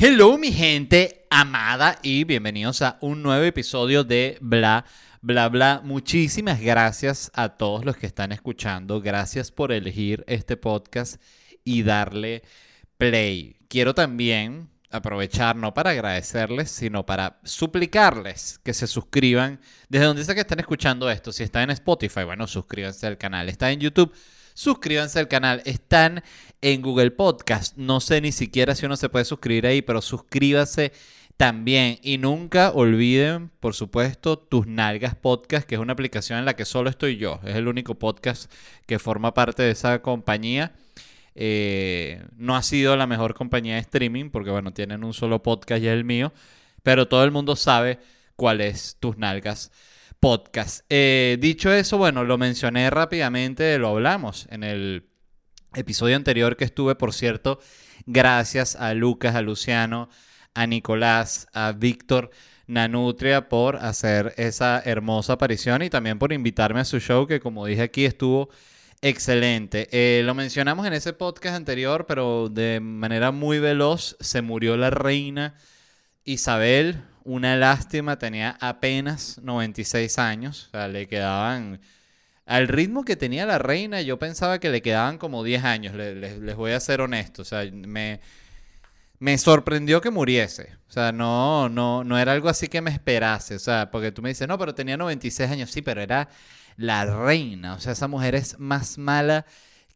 Hello mi gente amada y bienvenidos a un nuevo episodio de Bla Bla Bla. Muchísimas gracias a todos los que están escuchando. Gracias por elegir este podcast y darle play. Quiero también aprovechar no para agradecerles, sino para suplicarles que se suscriban desde donde sea que están escuchando esto. Si está en Spotify, bueno, suscríbanse al canal. Está en YouTube, suscríbanse al canal. Están en Google Podcast. No sé ni siquiera si uno se puede suscribir ahí, pero suscríbase también. Y nunca olviden, por supuesto, Tus Nalgas Podcast, que es una aplicación en la que solo estoy yo. Es el único podcast que forma parte de esa compañía. Eh, no ha sido la mejor compañía de streaming porque, bueno, tienen un solo podcast y es el mío. Pero todo el mundo sabe cuál es Tus Nalgas Podcast. Eh, dicho eso, bueno, lo mencioné rápidamente, lo hablamos en el episodio anterior que estuve, por cierto, gracias a Lucas, a Luciano, a Nicolás, a Víctor. Nanutria por hacer esa hermosa aparición y también por invitarme a su show que como dije aquí estuvo Excelente. Eh, lo mencionamos en ese podcast anterior, pero de manera muy veloz se murió la reina Isabel. Una lástima, tenía apenas 96 años. O sea, le quedaban... Al ritmo que tenía la reina, yo pensaba que le quedaban como 10 años. les voy a ser honesto. O sea, me, me sorprendió que muriese. O sea, no, no, no era algo así que me esperase. O sea, porque tú me dices, no, pero tenía 96 años. Sí, pero era la reina. O sea, esa mujer es más mala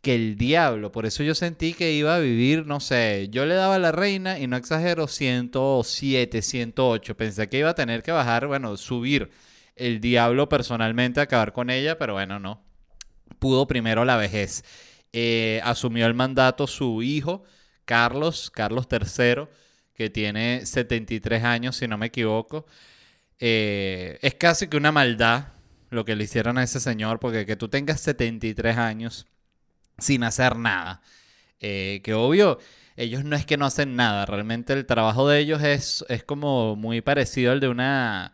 que el diablo. Por eso yo sentí que iba a vivir, no sé, yo le daba a la reina y no exagero, 107, 108. Pensé que iba a tener que bajar, bueno, subir el diablo personalmente, acabar con ella, pero bueno, no. Pudo primero la vejez. Eh, asumió el mandato su hijo, Carlos, Carlos III, que tiene 73 años, si no me equivoco. Eh, es casi que una maldad lo que le hicieron a ese señor, porque que tú tengas 73 años sin hacer nada, eh, que obvio, ellos no es que no hacen nada, realmente el trabajo de ellos es, es como muy parecido al de una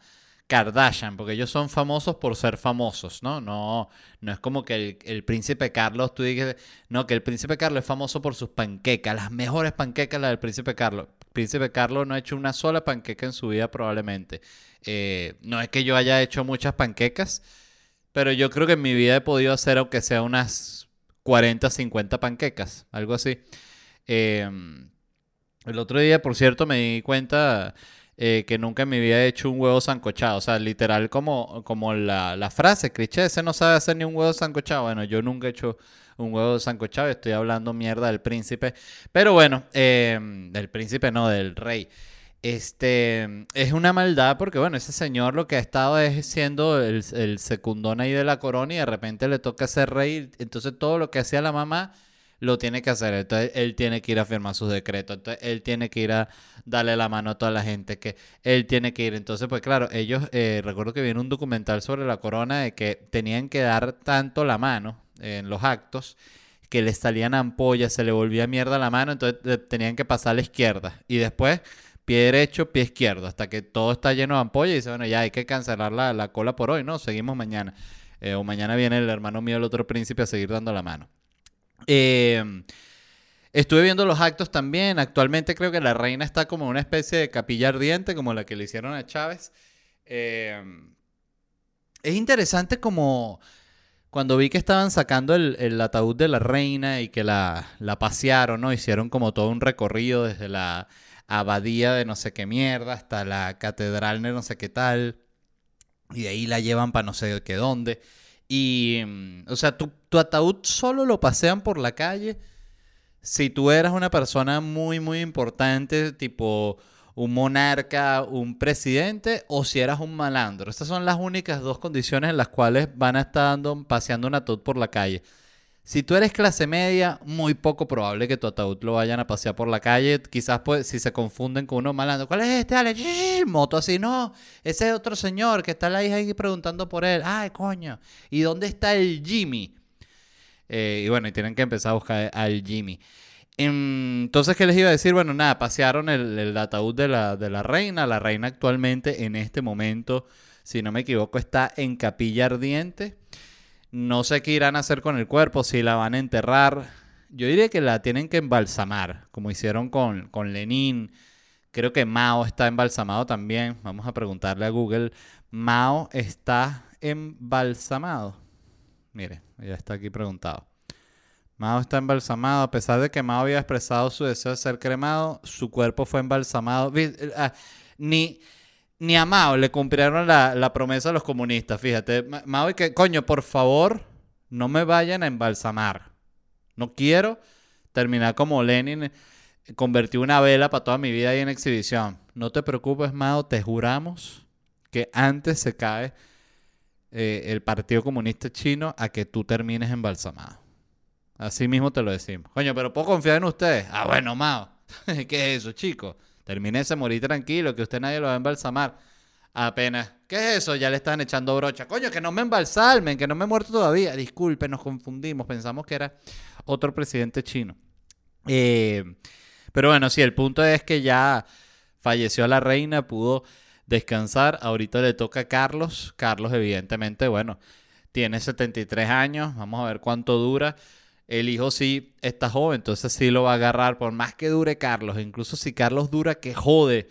Kardashian, porque ellos son famosos por ser famosos, ¿no? No, no es como que el, príncipe Carlos, tú digas, no, que el príncipe Carlos es famoso por sus panquecas, las mejores panquecas las del príncipe Carlos. El príncipe Carlos no ha hecho una sola panqueca en su vida probablemente. Eh, no es que yo haya hecho muchas panquecas, pero yo creo que en mi vida he podido hacer aunque sea unas 40, 50 panquecas, algo así. Em, el otro día, por cierto, me di cuenta eh, que nunca vida he hecho un huevo sancochado. O sea, literal como, como la, la frase, cliché, ese no sabe hacer ni un huevo sancochado. Bueno, yo nunca he hecho un huevo sancochado, estoy hablando mierda del príncipe. Pero bueno, em, del príncipe no, del rey. Este es una maldad porque, bueno, ese señor lo que ha estado es siendo el, el secundón ahí de la corona y de repente le toca ser rey. Entonces, todo lo que hacía la mamá lo tiene que hacer. Entonces, él tiene que ir a firmar sus decretos. Entonces, él tiene que ir a darle la mano a toda la gente que él tiene que ir. Entonces, pues claro, ellos, eh, recuerdo que viene un documental sobre la corona de que tenían que dar tanto la mano en los actos que les salían ampollas, se le volvía mierda la mano, entonces tenían que pasar a la izquierda. Y después pie derecho, pie izquierdo, hasta que todo está lleno de ampollas y dice, bueno, ya hay que cancelar la, cola por hoy, ¿no? Seguimos mañana. Eh, o mañana viene el hermano mío, el otro príncipe, a seguir dando la mano. Eh, estuve viendo los actos también. Actualmente creo que la reina está como una especie de capilla ardiente, como la que le hicieron a Chávez. Eh, es interesante como cuando vi que estaban sacando el, ataúd de la reina y que la, la pasearon, ¿no? Hicieron como todo un recorrido desde la abadía de no sé qué mierda hasta la catedral de no sé qué tal. Y de ahí la llevan para no sé qué dónde. Y, mm, o sea, tu, tu ataúd solo lo pasean por la calle si tú eras una persona muy, muy importante, tipo un monarca, un presidente, o si eras un malandro. Estas son las únicas dos condiciones en las cuales van a estar dando, paseando un ataúd por la calle. Si tú eres clase media, muy poco probable que tu ataúd lo vayan a pasear por la calle. Quizás pues, si se confunden con uno malando, ¿cuál es este? Dale, moto así, no. Ese es otro señor que está la hija ahí preguntando por él. Ay, coño. ¿Y dónde está el Jimmy? Eh, y bueno, y tienen que empezar a buscar al Jimmy. Entonces, ¿qué les iba a decir? Bueno, nada, pasearon el, el ataúd de la, de la reina. La reina actualmente, en este momento, si no me equivoco, está en capilla ardiente. No sé qué irán a hacer con el cuerpo, si la van a enterrar. Yo diría que la tienen que embalsamar, como hicieron con, con Lenin. Creo que Mao está embalsamado también. Vamos a preguntarle a Google. Mao está embalsamado. Mire, ya está aquí preguntado. Mao está embalsamado. A pesar de que Mao había expresado su deseo de ser cremado, su cuerpo fue embalsamado. Ah, ni, ni a Mao le cumplieron la, promesa a los comunistas, fíjate. Mao y que, coño, por favor, no me vayan a embalsamar. No quiero terminar como Lenin, convertí una vela para toda mi vida ahí en exhibición. No te preocupes, Mao, te juramos que antes se cae eh, el Partido Comunista Chino a que tú termines embalsamado. Así mismo te lo decimos. Coño, pero puedo confiar en ustedes. Ah, bueno, Mao. ¿Qué es eso, chicos? Termínese, morir tranquilo, que usted nadie lo va a embalsamar. Apenas. ¿Qué es eso? Ya le están echando brocha. Coño, que no me embalsalmen, que no me he muerto todavía. Disculpe, nos confundimos. Pensamos que era otro presidente chino. Eh, pero bueno, sí, el punto es que ya falleció la reina, pudo descansar. Ahorita le toca a Carlos. Carlos, evidentemente, bueno, tiene 73 años. Vamos a ver cuánto dura. El hijo sí está joven, entonces sí lo va a agarrar por más que dure Carlos. Incluso si Carlos dura que jode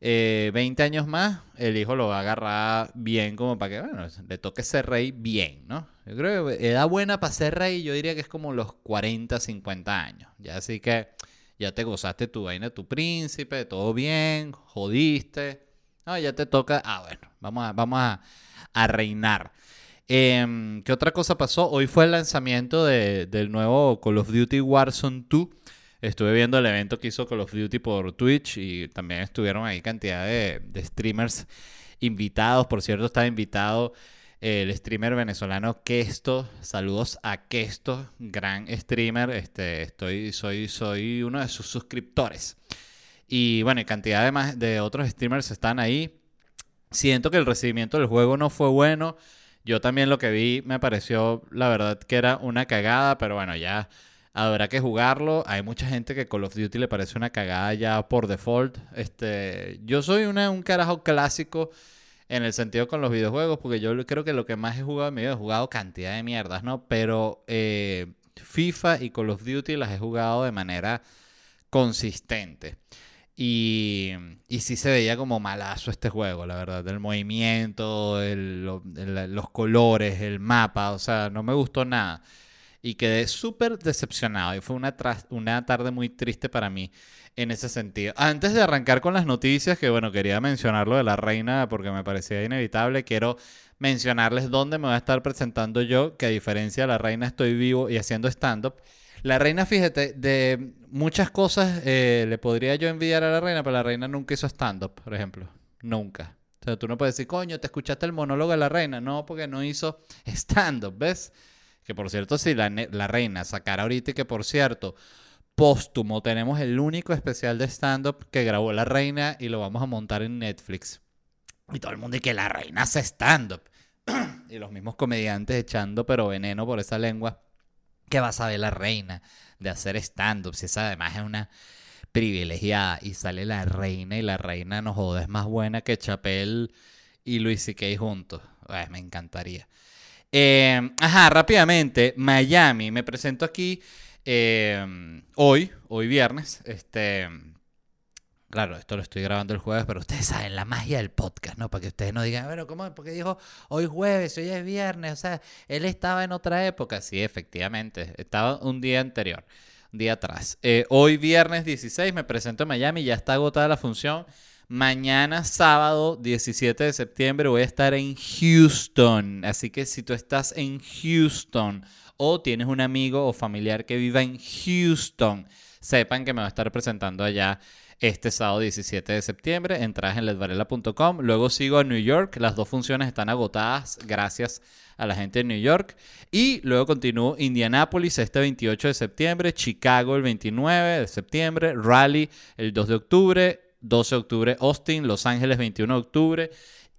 20 eh, años más, el hijo lo va a agarrar bien como para que, bueno, le toque ser rey bien, ¿no? Yo creo que edad buena para ser rey, yo diría que es como los 40, 50 años. Ya así que ya te gozaste tu vaina, tu príncipe, todo bien, jodiste. No, ya te toca, ah, bueno, vamos a, vamos a, reinar. Em, ¿Qué otra cosa pasó? Hoy fue el lanzamiento del nuevo Call of Duty Warzone 2. Estuve viendo el evento que hizo Call of Duty por Twitch y también estuvieron ahí cantidad de, streamers invitados. Por cierto, estaba invitado el streamer venezolano Kesto. Saludos a Kesto, gran streamer. Este, estoy, soy, soy uno de sus suscriptores. Y bueno, cantidad de, más, de otros streamers están ahí. Siento que el recibimiento del juego no fue bueno. Yo también lo que vi me pareció, la verdad, que era una cagada, pero bueno, ya Habrá que jugarlo. Hay mucha gente que Call of Duty le parece una cagada ya por default. Este, yo soy un carajo clásico en el sentido con los videojuegos, porque yo creo que lo que más he jugado en mi vida he jugado cantidad de mierdas, ¿no? Pero eh, FIFA y Call of Duty las he jugado de manera consistente. Y, y sí se veía como malazo este juego, la verdad. El movimiento, los colores, el mapa, o sea, no me gustó nada y quedé súper decepcionado y fue una, una tarde muy triste para mí en ese sentido. Antes de arrancar con las noticias, que bueno, quería mencionar lo de la reina porque me parecía inevitable, quiero mencionarles dónde me voy a estar presentando yo, que a diferencia de la reina estoy vivo y haciendo stand-up. La reina, fíjate, de muchas cosas eh, le podría yo envidiar a la reina, pero la reina nunca hizo stand-up, por ejemplo. Nunca. O sea, tú no puedes decir, coño, te escuchaste el monólogo de la reina. No, porque no hizo stand-up, ¿ves? Que por cierto, si la, reina sacara ahorita y que por cierto, póstumo, tenemos el único especial de stand-up que grabó la reina y lo vamos a montar en Netflix. Y todo el mundo y que la reina hace stand-up. y los mismos comediantes echando pero veneno por esa lengua. ¿Qué va a saber la reina de hacer stand-up? Si esa además es una privilegiada. Y sale la reina y la reina, no joda, es más buena que Chapel y Luis C.K. juntos. me encantaría. Eh, ajá, rápidamente, Miami. Me presento aquí eh, hoy, hoy viernes. Este, claro, esto lo estoy grabando el jueves, pero ustedes saben la magia del podcast, ¿no? Para que ustedes no digan, bueno, ¿cómo? Porque dijo hoy jueves, hoy es viernes. O sea, él estaba en otra época. Sí, efectivamente, estaba un día anterior, un día atrás. Eh, hoy viernes 16 me presento en Miami, ya está agotada la función. Mañana, sábado 17 de septiembre, voy a estar en Houston. Así que si tú estás en Houston o tienes un amigo o familiar que viva en Houston, sepan que me va a estar presentando allá este sábado 17 de septiembre. Entradas en ledvarela.com. Luego sigo a New York. Las dos funciones están agotadas gracias a la gente de New York. Y luego continúo Indianapolis este 28 de septiembre, Chicago el 29 de septiembre, Raleigh el 2 de octubre, 12 de octubre Austin, Los Ángeles 21 de octubre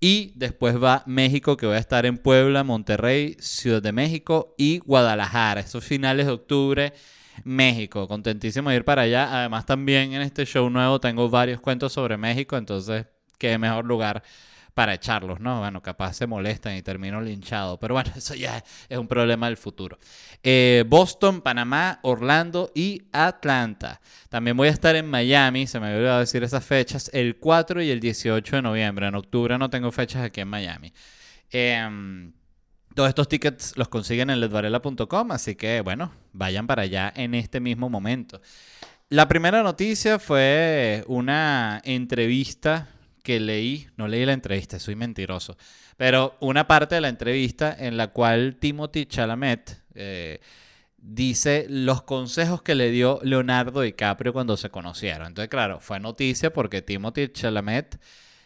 y después va México que voy a estar en Puebla, Monterrey, Ciudad de México y Guadalajara. Estos finales de octubre, México. Contentísimo de ir para allá. Además también en este show nuevo tengo varios cuentos sobre México, entonces qué mejor lugar para echarlos, ¿no? Bueno, capaz se molestan y termino linchado, pero bueno, eso ya es un problema del futuro. Eh, Boston, Panamá, Orlando y Atlanta. También voy a estar en Miami, se me olvidó decir esas fechas, el 4 y el 18 de noviembre. En octubre no tengo fechas aquí en Miami. Em, todos estos tickets los consiguen en ledvarela.com, así que bueno, vayan para allá en este mismo momento. La primera noticia fue una entrevista que leí, no leí la entrevista, soy mentiroso, pero una parte de la entrevista en la cual Timothy Chalamet eh, dice los consejos que le dio Leonardo DiCaprio cuando se conocieron. Entonces, claro, fue noticia porque Timothy Chalamet,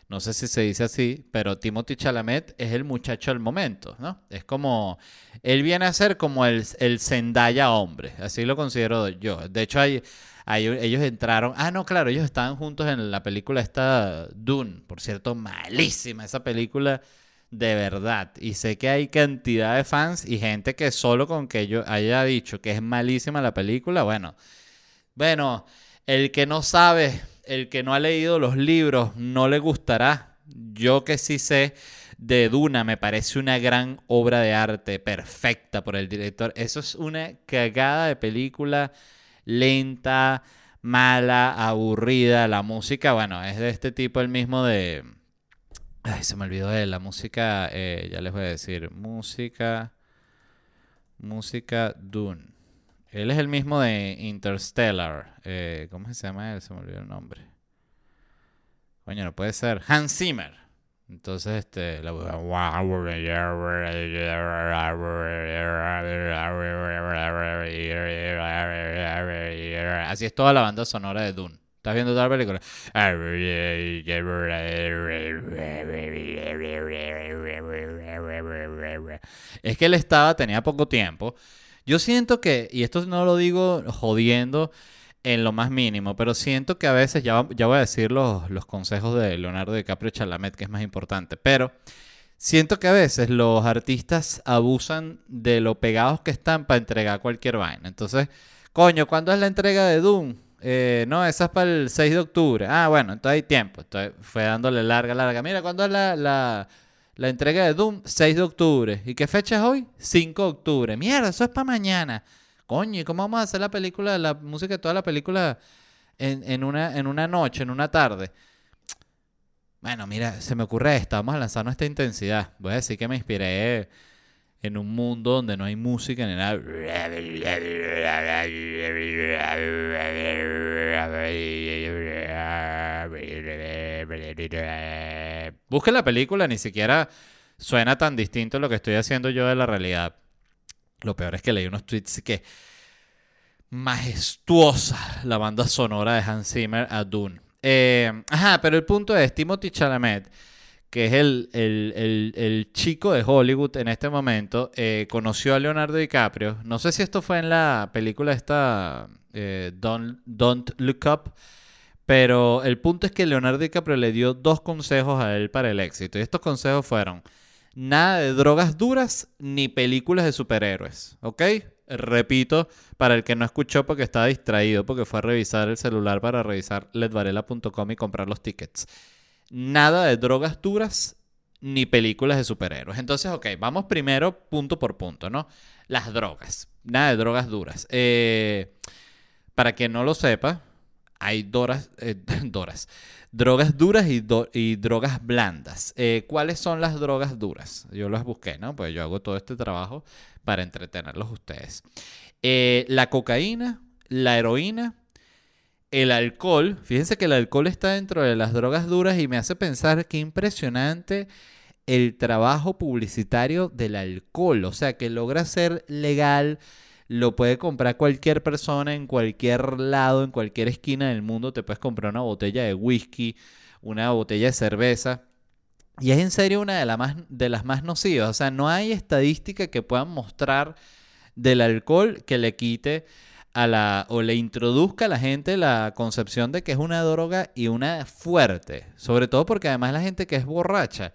no sé si se dice así, pero Timothy Chalamet es el muchacho del momento, ¿no? Es como, él viene a ser como el, el Zendaya hombre, así lo considero yo. De hecho, hay ellos entraron. Ah, no, claro, ellos estaban juntos en la película esta Dune. Por cierto, malísima esa película de verdad. Y sé que hay cantidad de fans y gente que solo con que yo haya dicho que es malísima la película, bueno. Bueno, el que no sabe, el que no ha leído los libros, no le gustará. Yo que sí sé de Duna, me parece una gran obra de arte, perfecta por el director. Eso es una cagada de película lenta, mala, aburrida. La música, bueno, es de este tipo el mismo de... Ay, se me olvidó de la música, eh, ya les voy a decir, música, música Dune. Él es el mismo de Interstellar. Eh, ¿Cómo se llama él? Se me olvidó el nombre. Coño, no puede ser. Hans Zimmer. Entonces, este, la Así es toda la banda sonora de Dune. ¿Estás viendo la película? Es que él estaba, tenía poco tiempo. Yo siento que, y esto no lo digo jodiendo, en lo más mínimo, pero siento que a veces, ya, ya voy a decir los, consejos de Leonardo DiCaprio Chalamet, que es más importante, pero siento que a veces los artistas abusan de lo pegados que están para entregar cualquier vaina. Entonces, coño, ¿cuándo es la entrega de Doom? Eh, no, esa es para el 6 de octubre. Ah, bueno, entonces hay tiempo. Entonces fue dándole larga, larga. Mira, ¿cuándo es la, la, la entrega de Doom? 6 de octubre. ¿Y qué fecha es hoy? 5 de octubre. Mierda, eso es para mañana. Coño, ¿y cómo vamos a hacer la película, la música de toda la película en, una, en una noche, en una tarde? Bueno, mira, se me ocurre esta, vamos a lanzarnos esta intensidad. Voy a decir que me inspiré en un mundo donde no hay música ni nada. Busquen la película, ni siquiera suena tan distinto lo que estoy haciendo yo de la realidad. Lo peor es que leí unos tweets que majestuosa la banda sonora de Hans Zimmer a Dune. Eh, ajá, pero el punto es Timothy Chalamet, que es el, el, chico de Hollywood en este momento, eh, conoció a Leonardo DiCaprio. No sé si esto fue en la película esta eh, Don't Look Up. Pero el punto es que Leonardo DiCaprio le dio dos consejos a él para el éxito. Y estos consejos fueron, nada de drogas duras ni películas de superhéroes, ¿ok? Repito, para el que no escuchó porque estaba distraído, porque fue a revisar el celular para revisar ledvarela.com y comprar los tickets. Nada de drogas duras ni películas de superhéroes. Entonces, ok, vamos primero punto por punto, ¿no? Las drogas. Nada de drogas duras. Eh, para quien no lo sepa, hay eh, doras, drogas duras y, y drogas blandas. Eh, ¿Cuáles son las drogas duras? Yo las busqué, ¿no? Pues yo hago todo este trabajo para entretenerlos ustedes. Eh, la cocaína, la heroína, el alcohol. Fíjense que el alcohol está dentro de las drogas duras y me hace pensar qué impresionante el trabajo publicitario del alcohol. O sea, que logra ser legal lo puede comprar cualquier persona en cualquier lado, en cualquier esquina del mundo. Te puedes comprar una botella de whisky, una botella de cerveza. Y es en serio una de, más, de las más nocivas. O sea, no hay estadística que puedan mostrar del alcohol que le quite a la o le introduzca a la gente la concepción de que es una droga y una fuerte. Sobre todo porque además la gente que es borracha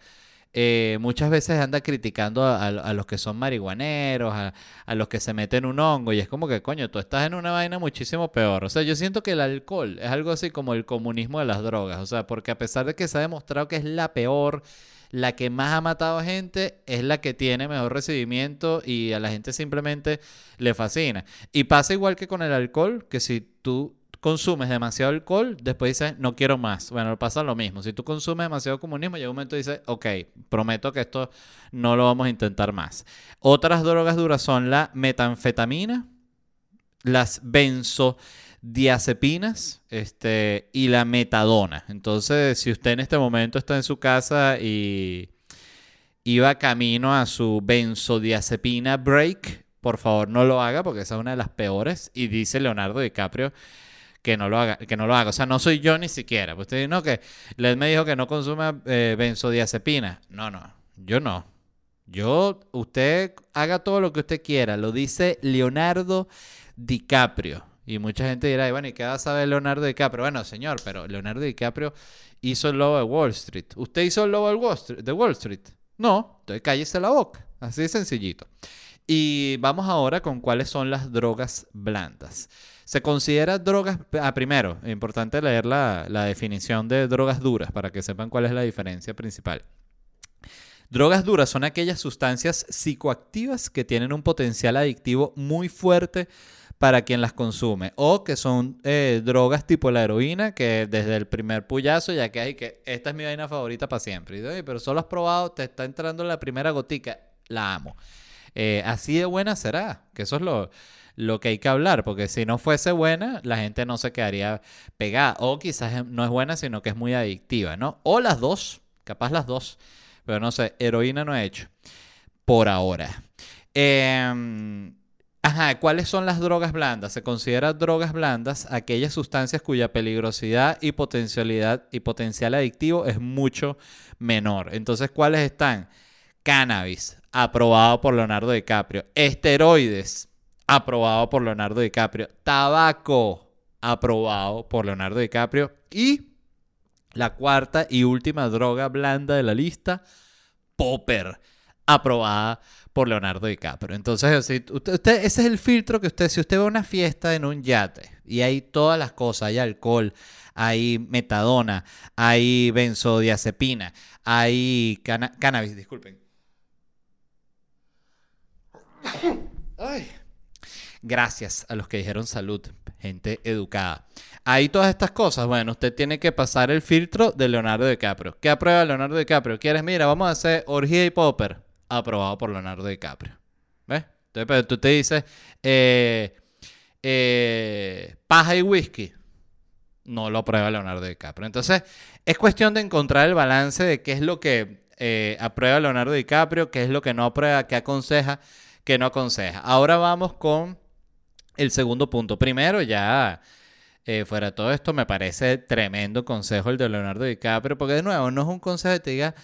eh, muchas veces anda criticando a, los que son marihuaneros, a, los que se meten un hongo, y es como que, coño, tú estás en una vaina muchísimo peor. O sea, yo siento que el alcohol es algo así como el comunismo de las drogas, o sea, porque a pesar de que se ha demostrado que es la peor, la que más ha matado gente es la que tiene mejor recibimiento y a la gente simplemente le fascina. Y pasa igual que con el alcohol, que si tú consumes demasiado alcohol, después dices, no quiero más. Bueno, pasa lo mismo. Si tú consumes demasiado comunismo, llega un momento y dices, ok, prometo que esto no lo vamos a intentar más. Otras drogas duras son la metanfetamina, las benzodiazepinas este, y la metadona. Entonces, si usted en este momento está en su casa y iba camino a su benzodiazepina break, por favor no lo haga porque esa es una de las peores. Y dice Leonardo DiCaprio que no lo haga, que no lo haga. O sea, no soy yo ni siquiera. Pues usted no, que Led me dijo que no consuma eh, benzodiazepina. No, no, yo no. Yo, usted haga todo lo que usted quiera. Lo dice Leonardo DiCaprio. Y mucha gente dirá, bueno, ¿y qué va a saber Leonardo DiCaprio? Bueno, señor, pero Leonardo DiCaprio hizo el lobo de Wall Street. ¿Usted hizo el lobo de Wall Street? No, entonces cállese la boca. Así sencillito. Y vamos ahora con cuáles son las drogas blandas. Se considera drogas, ah, primero, importante leer la, la definición de drogas duras para que sepan cuál es la diferencia principal. Drogas duras son aquellas sustancias psicoactivas que tienen un potencial adictivo muy fuerte para quien las consume. O que son eh, drogas tipo la heroína, que desde el primer puyazo ya que hay que esta es mi vaina favorita para siempre. Y pero solo has probado, te está entrando la primera gotica, la amo. Eh, así de buena será, que eso es lo, lo que hay que hablar, porque si no fuese buena, la gente no se quedaría pegada. O quizás no es buena, sino que es muy adictiva, ¿no? O las dos, capaz las dos, pero no sé, heroína no he hecho, por ahora. Em, ajá, ¿cuáles son las drogas blandas? Se considera drogas blandas aquellas sustancias cuya peligrosidad y potencialidad y potencial adictivo es mucho menor. Entonces, ¿cuáles están? Cannabis, aprobado por Leonardo DiCaprio. Esteroides, aprobado por Leonardo DiCaprio. Tabaco, aprobado por Leonardo DiCaprio. Y la cuarta y última droga blanda de la lista, Popper, aprobada por Leonardo DiCaprio. Entonces, usted, ese es el filtro que usted, si usted ve una fiesta en un yate y hay todas las cosas, hay alcohol, hay metadona, hay benzodiazepina, hay cannabis, disculpen. Ay. Gracias a los que dijeron salud, gente educada. Ahí todas estas cosas, bueno, usted tiene que pasar el filtro de Leonardo DiCaprio. ¿Qué aprueba Leonardo DiCaprio? ¿Quieres? Mira, vamos a hacer orgía y popper. Aprobado por Leonardo DiCaprio. ¿Ves? Entonces, pero tú te dices, eh, eh, paja y whisky. No lo aprueba Leonardo DiCaprio. Entonces, es cuestión de encontrar el balance de qué es lo que eh, aprueba Leonardo DiCaprio, qué es lo que no aprueba, qué aconseja, qué no aconseja. Ahora vamos con el segundo punto. Primero, ya eh, fuera de todo esto, me parece tremendo consejo el de Leonardo DiCaprio, porque de nuevo, no es un consejo que te diga,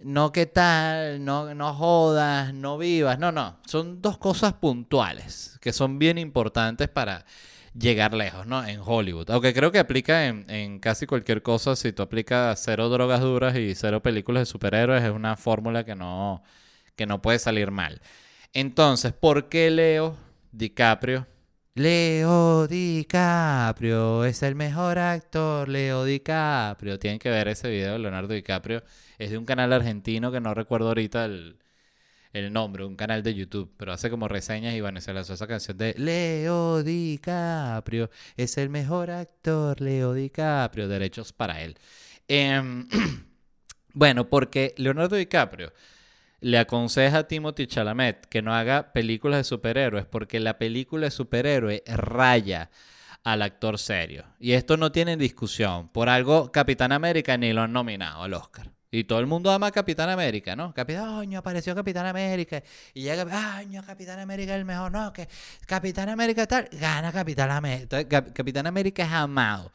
no qué tal, no, no jodas, no vivas. No, no. Son dos cosas puntuales que son bien importantes para llegar lejos, ¿no? En Hollywood. Aunque creo que aplica en, en, casi cualquier cosa. Si tú aplicas cero drogas duras y cero películas de superhéroes, es una fórmula que no, que no puede salir mal. Entonces, ¿por qué Leo DiCaprio Leo DiCaprio es el mejor actor, Leo DiCaprio. Tienen que ver ese video de Leonardo DiCaprio. Es de un canal argentino que no recuerdo ahorita el, nombre, un canal de YouTube, pero hace como reseñas y bueno, se lanzó esa canción de Leo DiCaprio es el mejor actor, Leo DiCaprio, derechos para él. Em, bueno, porque Leonardo DiCaprio le aconseja a Timothy Chalamet que no haga películas de superhéroes porque la película de superhéroe raya al actor serio. Y esto no tiene discusión. Por algo Capitán América ni lo han nominado al Oscar. Y todo el mundo ama a Capitán América, ¿no? Capitán, apareció Capitán América. Y llega, año Capitán América es el mejor. No, que Capitán América tal, gana Capitán América. Capitán América es amado.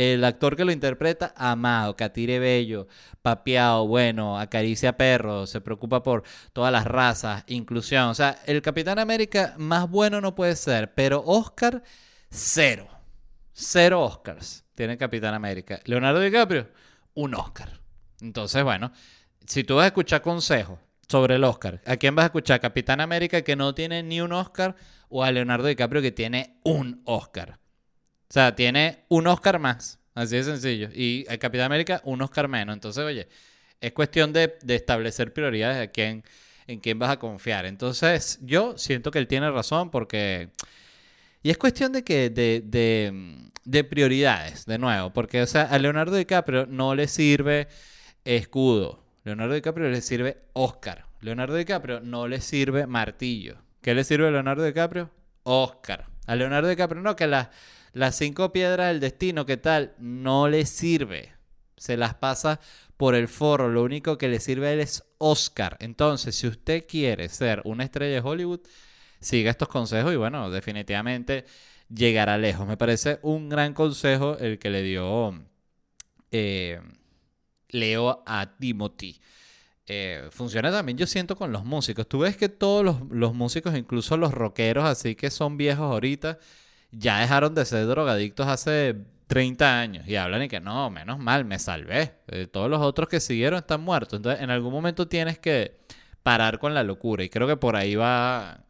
El actor que lo interpreta, amado, catire bello, papeado, bueno, acaricia perros, se preocupa por todas las razas, inclusión. O sea, el Capitán América más bueno no puede ser, pero Oscar, cero. Cero Oscars tiene Capitán América. Leonardo DiCaprio, un Oscar. Entonces, bueno, si tú vas a escuchar consejos sobre el Oscar, ¿a quién vas a escuchar? ¿Capitán América que no tiene ni un Oscar o a Leonardo DiCaprio que tiene un Oscar? O sea, tiene un Oscar más. Así de sencillo. Y el Capitán América, un Oscar menos. Entonces, oye, Es cuestión de, establecer prioridades a quién, en quién vas a confiar. Entonces, yo siento que él tiene razón porque... Y es cuestión de que de, de, de prioridades, de nuevo, porque o sea, a Leonardo DiCaprio no le sirve escudo. Leonardo DiCaprio le sirve Oscar. Leonardo DiCaprio no le sirve martillo. ¿Qué le sirve a Leonardo DiCaprio? Oscar. A Leonardo DiCaprio no, que las, las cinco piedras del destino, ¿qué tal? No le sirve. Se las pasa por el forro. Lo único que le sirve él es Oscar. Entonces, si usted quiere ser una estrella de Hollywood, siga estos consejos y bueno, definitivamente llegará lejos. Me parece un gran consejo el que le dio eh, Leo a Timothy. Eh, funciona también, yo siento, con los músicos. Tú ves que todos los, músicos, incluso los rockeros, así que son viejos ahorita, ya dejaron de ser drogadictos hace 30 años y hablan y que no, menos mal, me salvé. Eh, todos los otros que siguieron están muertos. Entonces, en algún momento tienes que parar con la locura y creo que por ahí va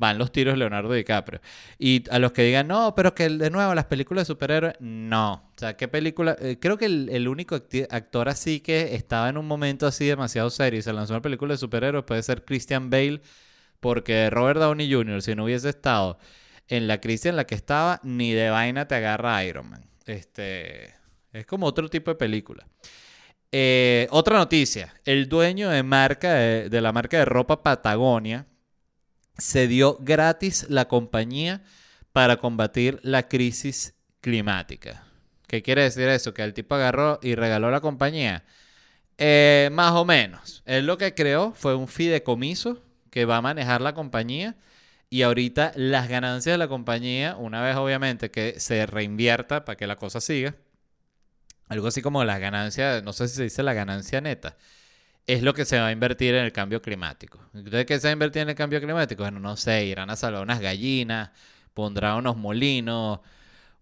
van los tiros Leonardo DiCaprio. Y a los que digan, no, pero que de nuevo las películas de superhéroes, no. O sea, ¿qué película? Eh, creo que el, único actor así que estaba en un momento así demasiado serio y se lanzó una película de superhéroes puede ser Christian Bale, porque Robert Downey Jr., si no hubiese estado en la crisis en la que estaba, ni de vaina te agarra Iron Man. Este, es como otro tipo de película. Eh, otra noticia, el dueño de, marca de la marca de ropa Patagonia, se dio gratis la compañía para combatir la crisis climática. ¿Qué quiere decir eso? Que el tipo agarró y regaló la compañía. Eh, más o menos. Él lo que creó fue un fideicomiso que va a manejar la compañía y ahorita las ganancias de la compañía, una vez obviamente que se reinvierta para que la cosa siga, algo así como las ganancias, no sé si se dice la ganancia neta, es lo que se va a invertir en el cambio climático. Entonces, ¿qué se va a invertir en el cambio climático? Bueno, no sé, irán a salvar unas gallinas, pondrán unos molinos,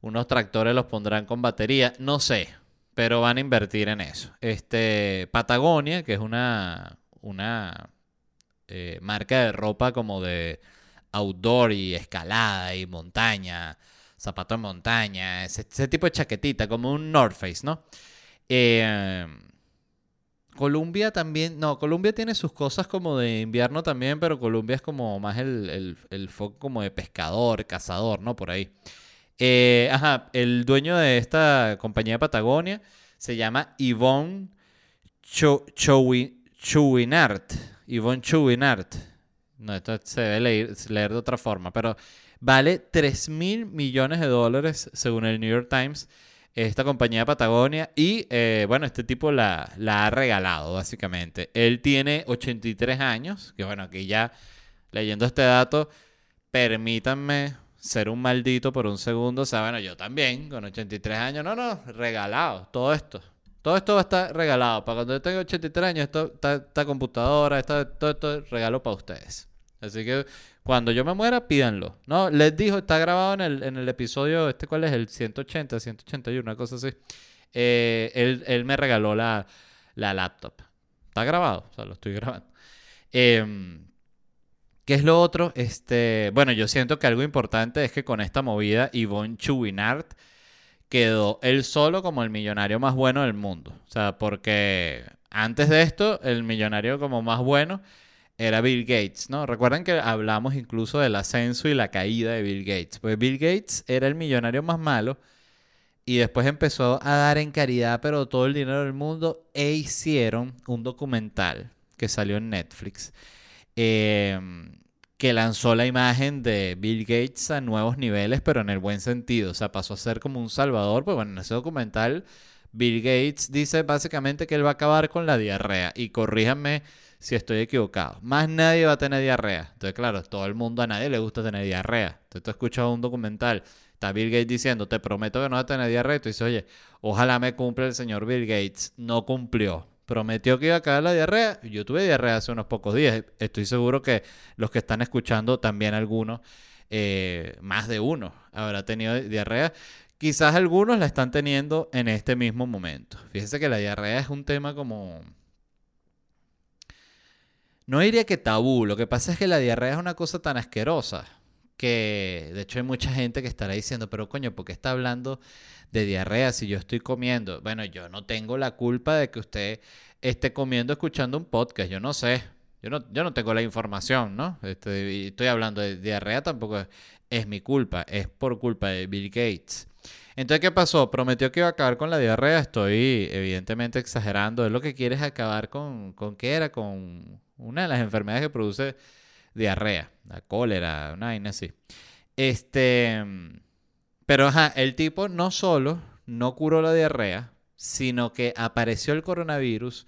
unos tractores los pondrán con batería, no sé, pero van a invertir en eso. Este, Patagonia, que es una, una eh, marca de ropa como de outdoor y escalada y montaña, zapato de montaña, ese, tipo de chaquetita, como un North Face, ¿no? Eh, Colombia también, no, Colombia tiene sus cosas como de invierno también, pero Colombia es como más el, el, foco como de pescador, cazador, ¿no? Por ahí. Eh, ajá, el dueño de esta compañía de Patagonia se llama Yvonne Chouinart. Yvonne Chouinart. No, esto se debe leer, leer de otra forma, pero vale 3 mil millones de dólares según el New York Times esta compañía de Patagonia y eh, bueno, este tipo la, la, ha regalado básicamente. Él tiene 83 años, que bueno, aquí ya leyendo este dato, permítanme ser un maldito por un segundo, o sea, bueno, yo también con 83 años, no, no, regalado, todo esto. Todo esto va a estar regalado. Para cuando yo tenga 83 años, esto, esta, computadora, todo esto es regalo para ustedes. Así que cuando yo me muera, pídanlo. No, les dijo, está grabado en el, en el episodio, este cuál es, el 180, 181, una cosa así. Eh, él, me regaló la, la, laptop. Está grabado, o sea, lo estoy grabando. Em, ¿Qué es lo otro? Este, bueno, yo siento que algo importante es que con esta movida, Yvonne Chouinard quedó él solo como el millonario más bueno del mundo. O sea, porque antes de esto, el millonario como más bueno era Bill Gates, ¿no? Recuerden que hablamos incluso del ascenso y la caída de Bill Gates. Pues Bill Gates era el millonario más malo y después empezó a dar en caridad, pero todo el dinero del mundo, e hicieron un documental que salió en Netflix, em, que lanzó la imagen de Bill Gates a nuevos niveles, pero en el buen sentido. O sea, pasó a ser como un salvador. Pues bueno, en ese documental, Bill Gates dice básicamente que él va a acabar con la diarrea. Y corríjanme si estoy equivocado. Más nadie va a tener diarrea. Entonces, claro, todo el mundo, a nadie le gusta tener diarrea. Entonces, tú escuchas un documental, está Bill Gates diciendo, te prometo que no va a tener diarrea. Y tú dices, oye, ojalá me cumpla el señor Bill Gates. No cumplió. Prometió que iba a caer la diarrea. Yo tuve diarrea hace unos pocos días. Estoy seguro que los que están escuchando, también algunos, eh, más de uno, habrá tenido diarrea. Quizás algunos la están teniendo en este mismo momento. Fíjense que la diarrea es un tema como no diría que tabú, lo que pasa es que la diarrea es una cosa tan asquerosa que, de hecho hay mucha gente que estará diciendo, pero coño, ¿por qué está hablando de diarrea si yo estoy comiendo? Bueno, yo no tengo la culpa de que usted esté comiendo escuchando un podcast, yo no sé. Yo no, yo no tengo la información, ¿no? Estoy, estoy hablando de diarrea, tampoco es, es mi culpa, es por culpa de Bill Gates. Entonces, ¿qué pasó? Prometió que iba a acabar con la diarrea. Estoy evidentemente exagerando. Es lo que quiere es acabar con, ¿con qué era? Con una de las enfermedades que produce diarrea, la cólera, una vaina así. Este, pero el tipo no solo no curó la diarrea, sino que apareció el coronavirus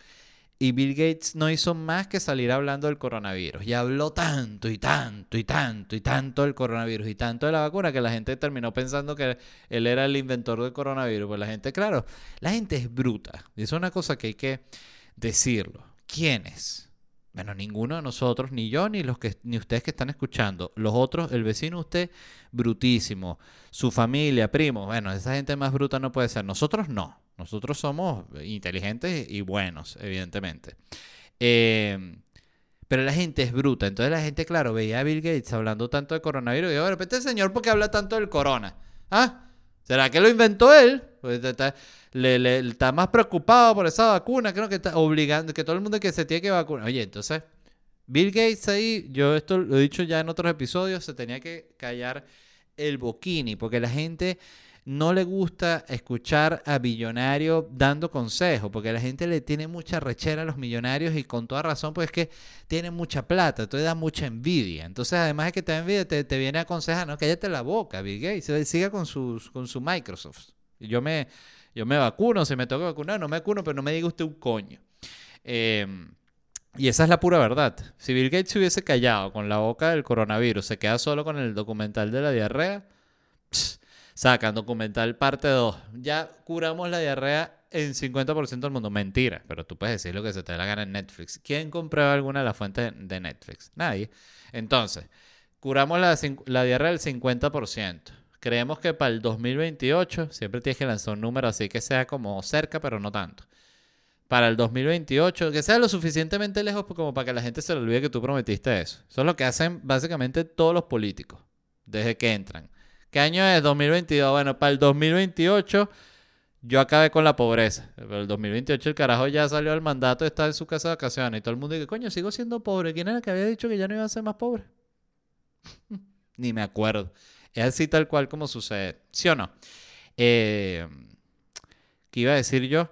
y Bill Gates no hizo más que salir hablando del coronavirus. Y habló tanto y tanto y tanto y tanto del coronavirus y tanto de la vacuna que la gente terminó pensando que él era el inventor del coronavirus. Pues la gente, claro, la gente es bruta. Y es una cosa que hay que decirlo. ¿Quiénes? Bueno, ninguno de nosotros, ni yo, ni los que, ni ustedes que están escuchando. Los otros, el vecino usted, brutísimo. Su familia, primo, bueno, esa gente más bruta no puede ser. Nosotros no. Nosotros somos inteligentes y buenos, evidentemente. Eh, pero la gente es bruta. Entonces la gente, claro, veía a Bill Gates hablando tanto de coronavirus y de repente, este señor, ¿por qué habla tanto del corona? ¿Ah? ¿Será que lo inventó él? Pues está, le, está más preocupado por esa vacuna, creo que está obligando, que todo el mundo que se tiene que vacunar. Oye, entonces, Bill Gates ahí, yo esto lo he dicho ya en otros episodios, se tenía que callar el boquini, porque la gente no le gusta escuchar a billonarios dando consejos, porque la gente le tiene mucha rechera a los millonarios y con toda razón, pues es que tienen mucha plata, entonces da mucha envidia. Entonces, además de que te envidia, te, viene a aconsejar, no, cállate la boca, Bill Gates, siga con, sus, con su Microsoft. Yo me, yo me vacuno, si me toca vacunar, no me vacuno, pero no me diga usted un coño. Em, y esa es la pura verdad. Si Bill Gates se hubiese callado con la boca del coronavirus, se queda solo con el documental de la diarrea, sacan documental parte 2. Ya curamos la diarrea en 50% del mundo. Mentira, pero tú puedes decir lo que se te dé la gana en Netflix. ¿Quién comprueba alguna de las fuentes de Netflix? Nadie. Entonces, curamos la, la diarrea del 50%. Creemos que para el 2028, siempre tienes que lanzar un número así que sea como cerca, pero no tanto. Para el 2028, que sea lo suficientemente lejos como para que la gente se le olvide que tú prometiste eso. Eso es lo que hacen básicamente todos los políticos, desde que entran. ¿Qué año es? 2022. Bueno, para el 2028 yo acabé con la pobreza. Pero el 2028 el carajo ya salió al mandato, está en su casa de vacaciones y todo el mundo dice, coño, sigo siendo pobre. ¿Quién era el que había dicho que ya no iba a ser más pobre? Ni me acuerdo. Es así tal cual como sucede. ¿Sí o no? Eh, ¿Qué iba a decir yo?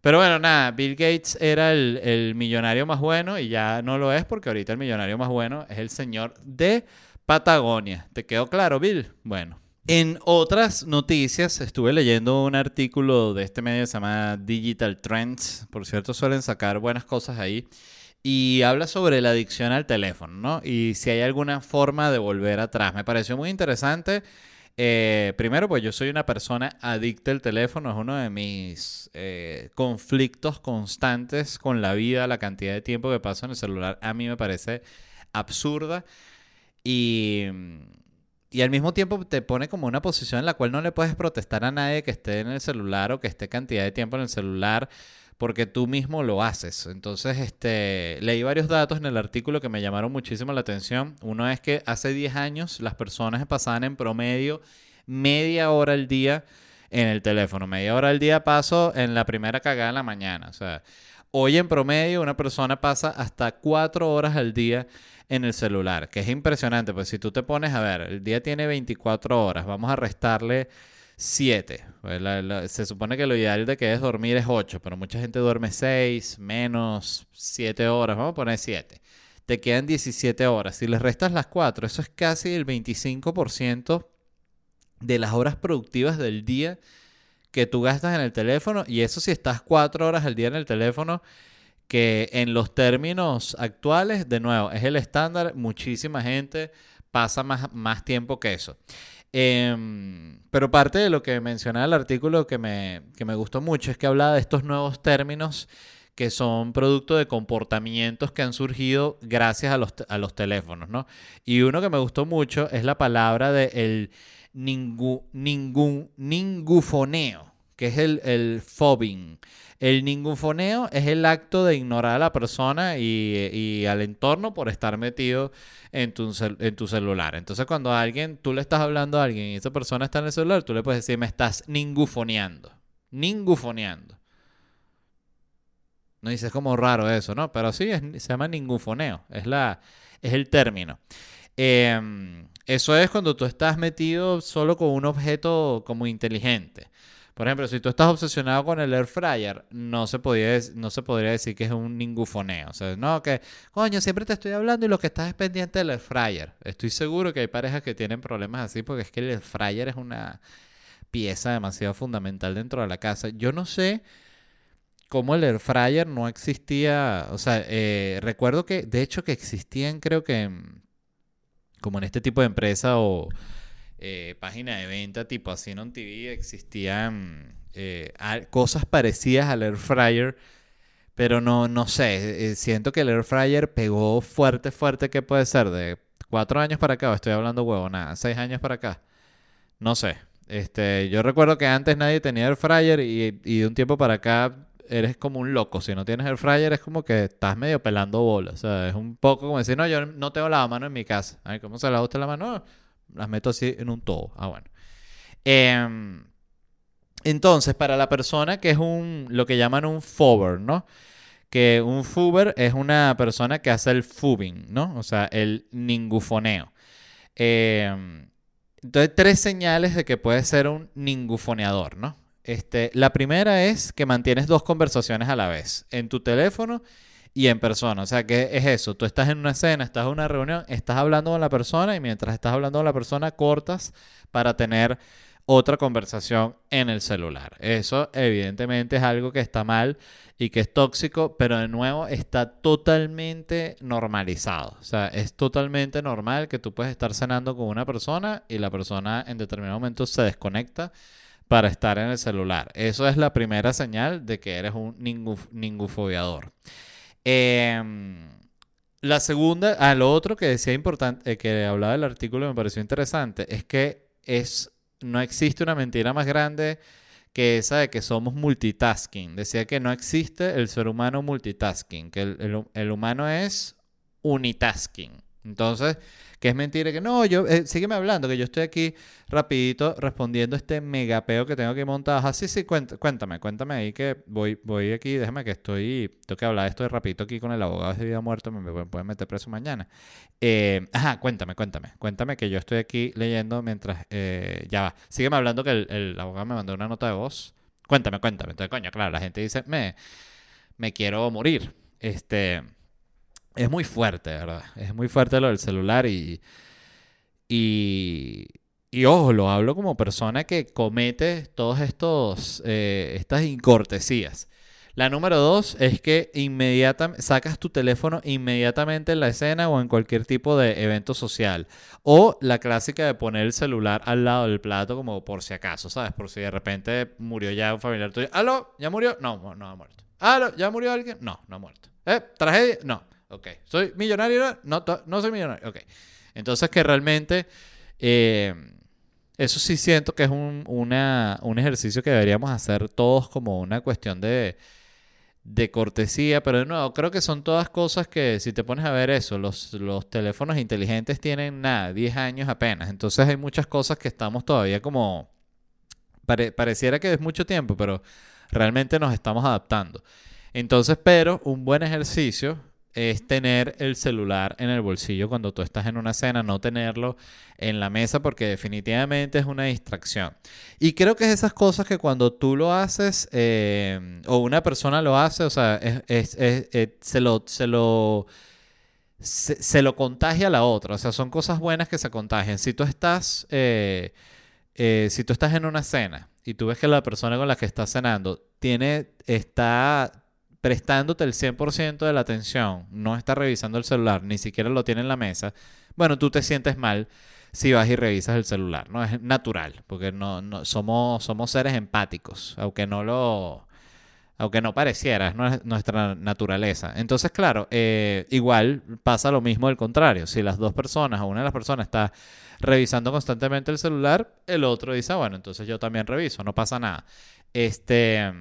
Pero bueno, nada, Bill Gates era el, el, millonario más bueno y ya no lo es porque ahorita el millonario más bueno es el señor de Patagonia. ¿Te quedó claro, Bill? Bueno. En otras noticias, estuve leyendo un artículo de este medio que se llama Digital Trends. Por cierto, suelen sacar buenas cosas ahí. Y habla sobre la adicción al teléfono, ¿no? Y si hay alguna forma de volver atrás. Me pareció muy interesante. Eh, primero, pues yo soy una persona adicta al teléfono. Es uno de mis eh, conflictos constantes con la vida. La cantidad de tiempo que paso en el celular a mí me parece absurda. Y, y al mismo tiempo te pone como una posición en la cual no le puedes protestar a nadie que esté en el celular o que esté cantidad de tiempo en el celular porque tú mismo lo haces. Entonces, este, leí varios datos en el artículo que me llamaron muchísimo la atención. Uno es que hace 10 años las personas pasaban en promedio media hora al día en el teléfono. Media hora al día paso en la primera cagada en la mañana. O sea, hoy en promedio una persona pasa hasta 4 horas al día en el celular, que es impresionante, pues si tú te pones a ver, el día tiene 24 horas, vamos a restarle 7. Pues, se supone que lo ideal de que es dormir es 8, pero mucha gente duerme 6, menos 7 horas, vamos a poner 7. Te quedan 17 horas. Si les restas las 4, eso es casi el 25% de las horas productivas del día que tú gastas en el teléfono. Y eso si estás 4 horas al día en el teléfono, que en los términos actuales, de nuevo, es el estándar, muchísima gente pasa más, más tiempo que eso. Em, pero parte de lo que mencionaba el artículo que me, que me gustó mucho es que hablaba de estos nuevos términos que son producto de comportamientos que han surgido gracias a los, a los teléfonos, ¿no? Y uno que me gustó mucho es la palabra de el ningún, ningún, ningufoneo que es el, el fobbing. El ningunfoneo es el acto de ignorar a la persona y, al entorno por estar metido en tu, en tu celular. Entonces, cuando alguien, tú le estás hablando a alguien y esa persona está en el celular, tú le puedes decir, me estás ningufoneando. Ningufoneando. No dices como raro eso, ¿no? Pero sí, se llama ningufoneo. Es, la, es el término. Em, eso es cuando tú estás metido solo con un objeto como inteligente. Por ejemplo, si tú estás obsesionado con el air fryer, no se, podía, no se podría decir que es un ningufoneo. O sea, no, que, coño, siempre te estoy hablando y lo que estás es pendiente del air fryer. Estoy seguro que hay parejas que tienen problemas así porque es que el air fryer es una pieza demasiado fundamental dentro de la casa. Yo no sé cómo el air fryer no existía. O sea, eh, recuerdo que, de hecho, que existían, creo que, como en este tipo de empresa o eh, página de venta tipo así en TV existían eh, cosas parecidas al air fryer, pero no, no sé, eh, siento que el air fryer pegó fuerte, fuerte, ¿qué puede ser? ¿De cuatro años para acá o estoy hablando huevo? Nada, seis años para acá. No sé. Este, yo recuerdo que antes nadie tenía air fryer y, y de un tiempo para acá eres como un loco. Si no tienes air fryer es como que estás medio pelando bolas. O sea, es un poco como decir, no, yo no tengo mano en mi casa. Ay, ¿cómo se la usted la mano? Las meto así en un todo. Ah, bueno. Em, entonces, para la persona que es un, lo que llaman un fober, ¿no? Que un fuber es una persona que hace el fubing, ¿no? O sea, el ningufoneo. Em, entonces, tres señales de que puede ser un ningufoneador, ¿no? Este, la primera es que mantienes dos conversaciones a la vez, en tu teléfono y en persona. O sea, ¿qué es eso? Tú estás en una escena, estás en una reunión, estás hablando con la persona y mientras estás hablando con la persona cortas para tener otra conversación en el celular. Eso evidentemente es algo que está mal y que es tóxico, pero de nuevo está totalmente normalizado. O sea, es totalmente normal que tú puedes estar cenando con una persona y la persona en determinado momento se desconecta para estar en el celular. Eso es la primera señal de que eres un ningufobiador. Em, la segunda, a ah, lo otro que decía importante, eh, que hablaba del artículo y me pareció interesante, es que es, no existe una mentira más grande que esa de que somos multitasking. Decía que no existe el ser humano multitasking, que el, el humano es unitasking. Entonces, que es mentira, que no, yo, eh, sígueme hablando, que yo estoy aquí rapidito respondiendo este megapeo que tengo aquí montado. Ah, sí, cuéntame, cuéntame ahí que voy, voy aquí, déjame que estoy, tengo que hablar esto de rapidito aquí con el abogado de vida muerto, me, pueden meter preso mañana. Eh, ajá, cuéntame, cuéntame, cuéntame que yo estoy aquí leyendo mientras, eh, ya va, sígueme hablando que el, el abogado me mandó una nota de voz. Cuéntame, cuéntame. Entonces, coño, claro, la gente dice, me, me quiero morir. Este es muy fuerte, ¿verdad? Es muy fuerte lo del celular y, y, y ojo, lo hablo como persona que comete estos, eh, estas incortesías. La número dos es que inmediatamente sacas tu teléfono inmediatamente en la escena o en cualquier tipo de evento social. O la clásica de poner el celular al lado del plato como por si acaso, ¿sabes? Por si de repente murió ya un familiar tuyo. ¿Aló? ¿Ya murió? No, no ha muerto. ¿Aló? ¿Ya murió alguien? No, no ha muerto. ¿Eh? ¿Tragedia? No. Ok. ¿Soy millonario? No, no soy millonario. Ok. Entonces que realmente eh, eso sí siento que es un, un ejercicio que deberíamos hacer todos como una cuestión de, de cortesía, pero de nuevo, creo que son todas cosas que si te pones a ver eso, los, los teléfonos inteligentes tienen nada, 10 años apenas, entonces hay muchas cosas que estamos todavía como, pareciera que es mucho tiempo, pero realmente nos estamos adaptando. Entonces, pero un buen ejercicio es tener el celular en el bolsillo cuando tú estás en una cena, no tenerlo en la mesa porque definitivamente es una distracción. Y creo que es esas cosas que cuando tú lo haces eh, o una persona lo hace, o sea, es, se lo... Se lo se, lo contagia a la otra, o sea, son cosas buenas que se contagian. Si tú estás, eh, eh, si tú estás en una cena y tú ves que la persona con la que estás cenando tiene, está prestándote el 100% de la atención, no está revisando el celular, ni siquiera lo tiene en la mesa, bueno, tú te sientes mal si vas y revisas el celular, ¿no? Es natural, porque no, somos, somos seres empáticos, aunque no lo Aunque no pareciera, es nuestra naturaleza. Entonces, claro, eh, igual pasa lo mismo al contrario. Si las dos personas o una de las personas está revisando constantemente el celular, el otro dice, ah, bueno, entonces yo también reviso, no pasa nada. Este,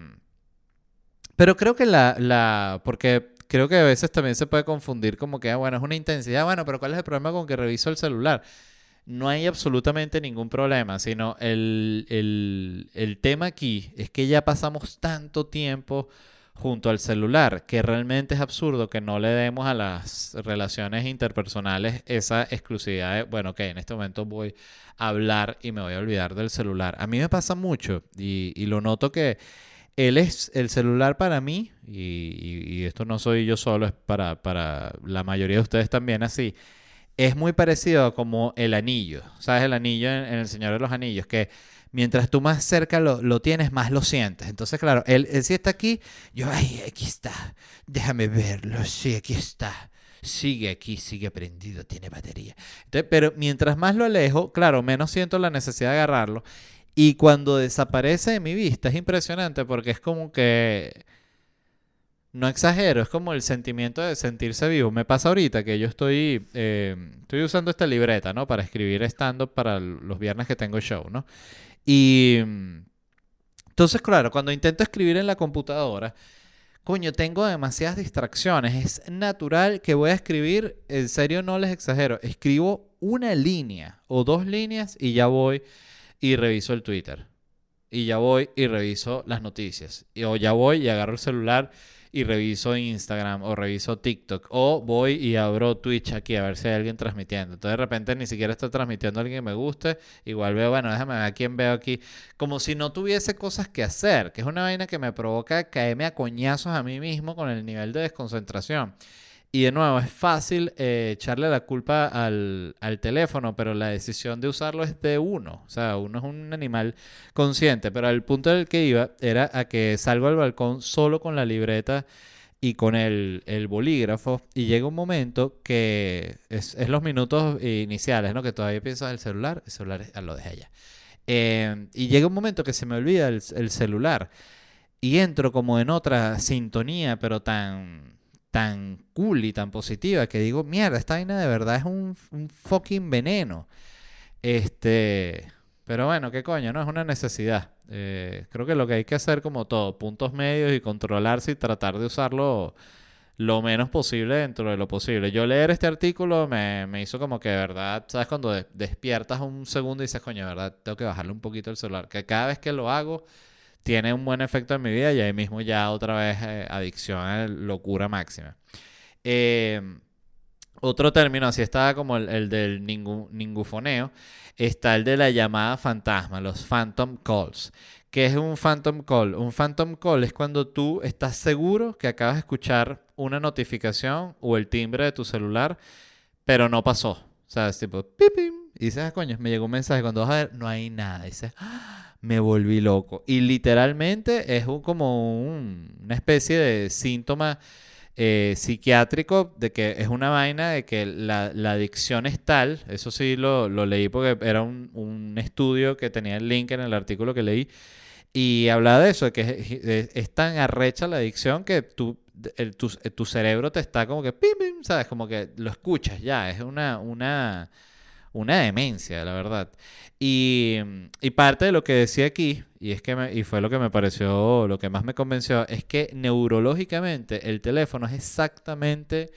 pero creo que la, la, porque creo que a veces también se puede confundir como que, ah, bueno, es una intensidad, bueno, pero ¿cuál es el problema con que reviso el celular? No hay absolutamente ningún problema, sino el, el, el tema aquí es que ya pasamos tanto tiempo junto al celular, que realmente es absurdo que no le demos a las relaciones interpersonales esa exclusividad de, bueno, que en este momento voy a hablar y me voy a olvidar del celular. A mí me pasa mucho y, y lo noto que él es el celular para mí, y, esto no soy yo solo, es para, para la mayoría de ustedes también así, es muy parecido como el anillo, ¿sabes? El anillo en, El Señor de los Anillos, que mientras tú más cerca lo, tienes, más lo sientes. Entonces, claro, él, él sí está aquí, yo, ay, aquí está, déjame verlo, sí, aquí está. Sigue aquí, sigue prendido, tiene batería. pero mientras más lo alejo, claro, menos siento la necesidad de agarrarlo. Y cuando desaparece de mi vista es impresionante porque es como que... No exagero, es como el sentimiento de sentirse vivo. Me pasa ahorita que yo estoy, eh, estoy usando esta libreta, ¿no? Para escribir stand-up para los viernes que tengo show, ¿no? Y entonces, claro, cuando intento escribir en la computadora, coño, tengo demasiadas distracciones. Es natural que voy a escribir, en serio no les exagero, escribo una línea o dos líneas y ya voy y reviso el Twitter. Y ya voy y reviso las noticias. Y, o ya voy y agarro el celular y reviso Instagram o reviso TikTok. O voy y abro Twitch aquí a ver si hay alguien transmitiendo. Entonces de repente ni siquiera está transmitiendo a alguien que me guste. Igual veo, bueno, déjame ver a quién veo aquí. Como si no tuviese cosas que hacer. Que es una vaina que me provoca caerme a coñazos a mí mismo con el nivel de desconcentración. Y de nuevo, es fácil eh, echarle la culpa al, teléfono, pero la decisión de usarlo es de uno. O sea, uno es un animal consciente. Pero el punto del que iba era a que salgo al balcón solo con la libreta y con el, bolígrafo. Y llega un momento que es, los minutos iniciales, ¿no? Que todavía piensas el celular, el celular lo dejé allá. Eh, y llega un momento que se me olvida el celular. Y entro como en otra sintonía, pero tan tan cool y tan positiva que digo, mierda, esta vaina de verdad es un, fucking veneno. Este, pero bueno, qué coño, no es una necesidad. Eh, creo que lo que hay que hacer como todo, puntos medios y controlarse y tratar de usarlo lo menos posible dentro de lo posible. Yo leer este artículo me, me hizo como que de verdad, ¿sabes? Cuando despiertas un segundo y dices, coño, de verdad, tengo que bajarle un poquito el celular. Que cada vez que lo hago tiene un buen efecto en mi vida y ahí mismo ya otra vez eh, adicción, locura máxima. Em, otro término, así está como el, del ningufoneo, está el de la llamada fantasma, los phantom calls. ¿Qué es un phantom call? Un phantom call es cuando tú estás seguro que acabas de escuchar una notificación o el timbre de tu celular, pero no pasó. O sea, es tipo, pipim, y dices, ah, coño, me llegó un mensaje. Cuando vas a ver, no hay nada. Dices, ¡Ah! me volví loco. Y literalmente es un, como una especie de síntoma eh, psiquiátrico de que es una vaina de que la, adicción es tal, eso sí lo, leí porque era un, estudio que tenía el link en el artículo que leí, y hablaba de eso, de que es, tan arrecha la adicción que tu, tu, cerebro te está como que, pim, pim, ¿sabes? Como que lo escuchas ya, es una, una una demencia, la verdad. Y, y, parte de lo que decía aquí, y es que me, y fue lo que me pareció, lo que más me convenció, es que neurológicamente el teléfono es exactamente